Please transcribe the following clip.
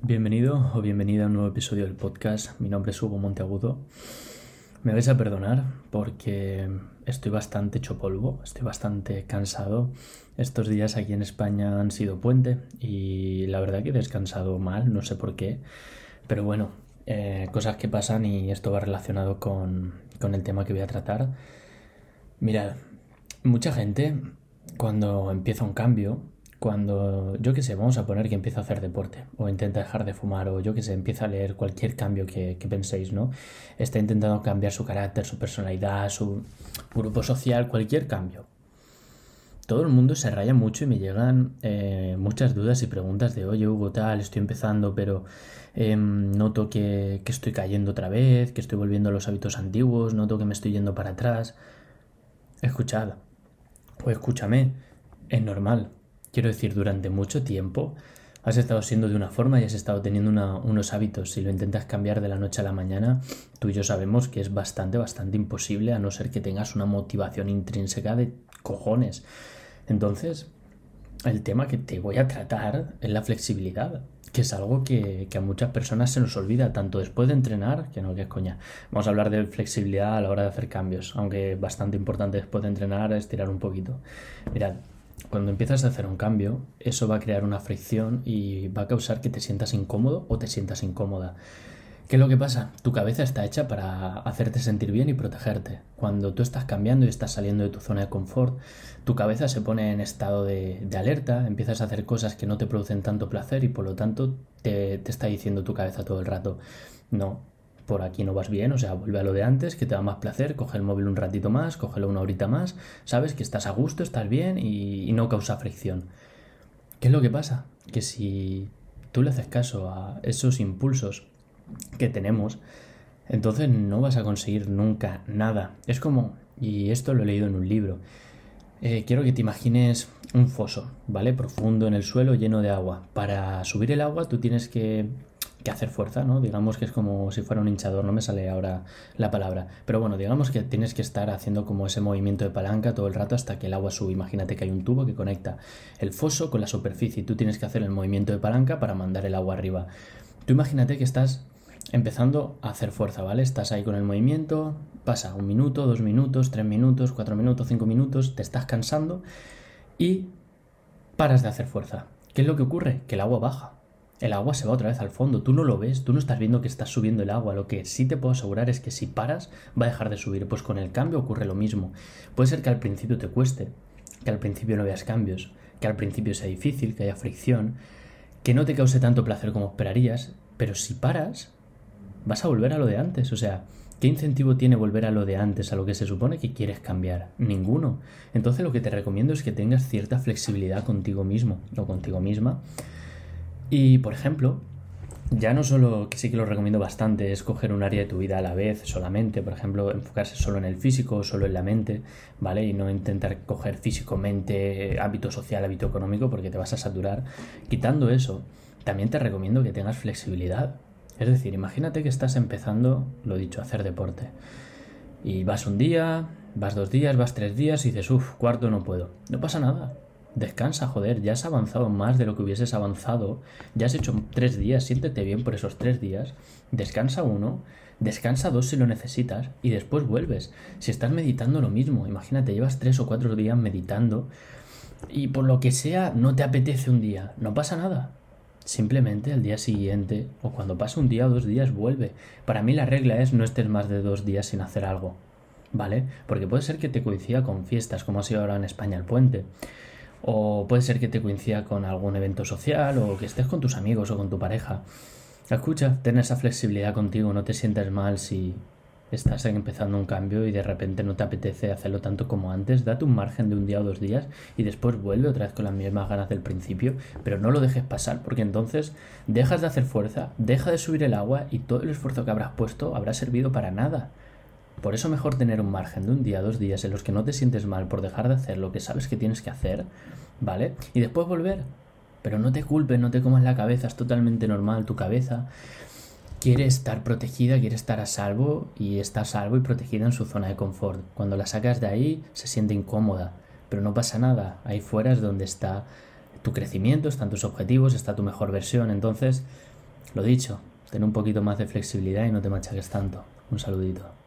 Bienvenido o bienvenida a un nuevo episodio del podcast. Mi nombre es Hugo Monteagudo. Me vais a perdonar porque estoy bastante hecho polvo, estoy bastante cansado. Estos días aquí en España han sido puente y la verdad que he descansado mal, no sé por qué. Pero bueno, eh, cosas que pasan y esto va relacionado con, con el tema que voy a tratar. Mirad, mucha gente cuando empieza un cambio cuando, yo qué sé, vamos a poner que empieza a hacer deporte o intenta dejar de fumar o yo qué sé, empieza a leer cualquier cambio que, penséis, ¿no? Está intentando cambiar su carácter, su personalidad, su grupo social, cualquier cambio. Todo el mundo se raya mucho y me llegan eh, muchas dudas y preguntas de, oye Hugo, tal, estoy empezando, pero em, noto que, que estoy cayendo otra vez, que estoy volviendo a los hábitos antiguos, noto que me estoy yendo para atrás. Escuchad, o escúchame, es normal Quiero decir, durante mucho tiempo has estado siendo de una forma y has estado teniendo unos hábitos. Si lo intentas cambiar de la noche a la mañana, tú y yo sabemos que es bastante, bastante imposible a no ser que tengas una motivación intrínseca de cojones. Entonces, el tema que te voy a tratar es la flexibilidad, que es algo que, a muchas personas se nos olvida, tanto después de entrenar, que no, que es coña. Vamos a hablar de flexibilidad a la hora de hacer cambios, aunque bastante importante después de entrenar es tirar un poquito. Mirad, cuando empiezas a hacer un cambio, eso va a crear una fricción y va a causar que te sientas incómodo o te sientas incómoda. ¿Qué es lo que pasa? Tu cabeza está hecha para hacerte sentir bien y protegerte. Cuando tú estás cambiando y estás saliendo de tu zona de confort, tu cabeza se pone en estado de, alerta, empiezas a hacer cosas que no te producen tanto placer y por lo tanto te, te está diciendo tu cabeza todo el rato, no, por aquí no vas bien, o sea, vuelve a lo de antes, que te da más placer, coge el móvil un ratito más, cógelo una horita más, sabes que estás a gusto, estás bien y, no causa fricción. ¿Qué es lo que pasa? Que si tú le haces caso a esos impulsos que tenemos, entonces no vas a conseguir nunca nada. Es como, y esto lo he leído en un libro, eh, quiero que te imagines un foso, ¿vale? Profundo en el suelo, lleno de agua. Para subir el agua tú tienes que que hacer fuerza, ¿no? Digamos que es como si fuera un hinchador, no me sale ahora la palabra. Pero bueno, digamos que tienes que estar haciendo como ese movimiento de palanca todo el rato hasta que el agua sube. Imagínate que hay un tubo que conecta el foso con la superficie y tú tienes que hacer el movimiento de palanca para mandar el agua arriba. Tú imagínate que estás empezando a hacer fuerza, ¿vale? Estás ahí con el movimiento, pasa un minuto, dos minutos, tres minutos, cuatro minutos, cinco minutos, te estás cansando y paras de hacer fuerza. ¿Qué es lo que ocurre? Que el agua baja el agua se va otra vez al fondo. Tú no lo ves, tú no estás viendo que estás subiendo el agua. Lo que sí te puedo asegurar es que si paras, va a dejar de subir. Pues con el cambio ocurre lo mismo. Puede ser que al principio te cueste, que al principio no veas cambios, que al principio sea difícil, que haya fricción, que no te cause tanto placer como esperarías, pero si paras, vas a volver a lo de antes. O sea, ¿qué incentivo tiene volver a lo de antes, a lo que se supone que quieres cambiar? Ninguno. Entonces lo que te recomiendo es que tengas cierta flexibilidad contigo mismo o contigo misma y, por ejemplo, ya no solo, que sí que lo recomiendo bastante, es coger un área de tu vida a la vez solamente, por ejemplo, enfocarse solo en el físico, solo en la mente, ¿vale? Y no intentar coger físico, mente, hábito social, hábito económico, porque te vas a saturar. Quitando eso, también te recomiendo que tengas flexibilidad. Es decir, imagínate que estás empezando, lo dicho, a hacer deporte. Y vas un día, vas dos días, vas tres días y dices, uff, cuarto no puedo. No pasa nada Descansa, joder, ya has avanzado más de lo que hubieses avanzado, ya has hecho tres días, siéntete bien por esos tres días, descansa uno, descansa dos si lo necesitas y después vuelves. Si estás meditando lo mismo, imagínate, llevas tres o cuatro días meditando y por lo que sea no te apetece un día, no pasa nada. Simplemente al día siguiente o cuando pase un día o dos días vuelve. Para mí la regla es no estés más de dos días sin hacer algo. ¿Vale? Porque puede ser que te coincida con fiestas, como ha sido ahora en España el puente o puede ser que te coincida con algún evento social o que estés con tus amigos o con tu pareja. Escucha, ten esa flexibilidad contigo, no te sientas mal si estás empezando un cambio y de repente no te apetece hacerlo tanto como antes, date un margen de un día o dos días y después vuelve otra vez con las mismas ganas del principio, pero no lo dejes pasar porque entonces dejas de hacer fuerza, deja de subir el agua y todo el esfuerzo que habrás puesto habrá servido para nada. Por eso mejor tener un margen de un día, dos días en los que no te sientes mal por dejar de hacer lo que sabes que tienes que hacer, ¿vale? Y después volver. Pero no te culpes, no te comas la cabeza, es totalmente normal tu cabeza. Quiere estar protegida, quiere estar a salvo y está a salvo y protegida en su zona de confort. Cuando la sacas de ahí se siente incómoda, pero no pasa nada. Ahí fuera es donde está tu crecimiento, están tus objetivos, está tu mejor versión. Entonces, Lo dicho, ten un poquito más de flexibilidad y no te machaques tanto. Un saludito.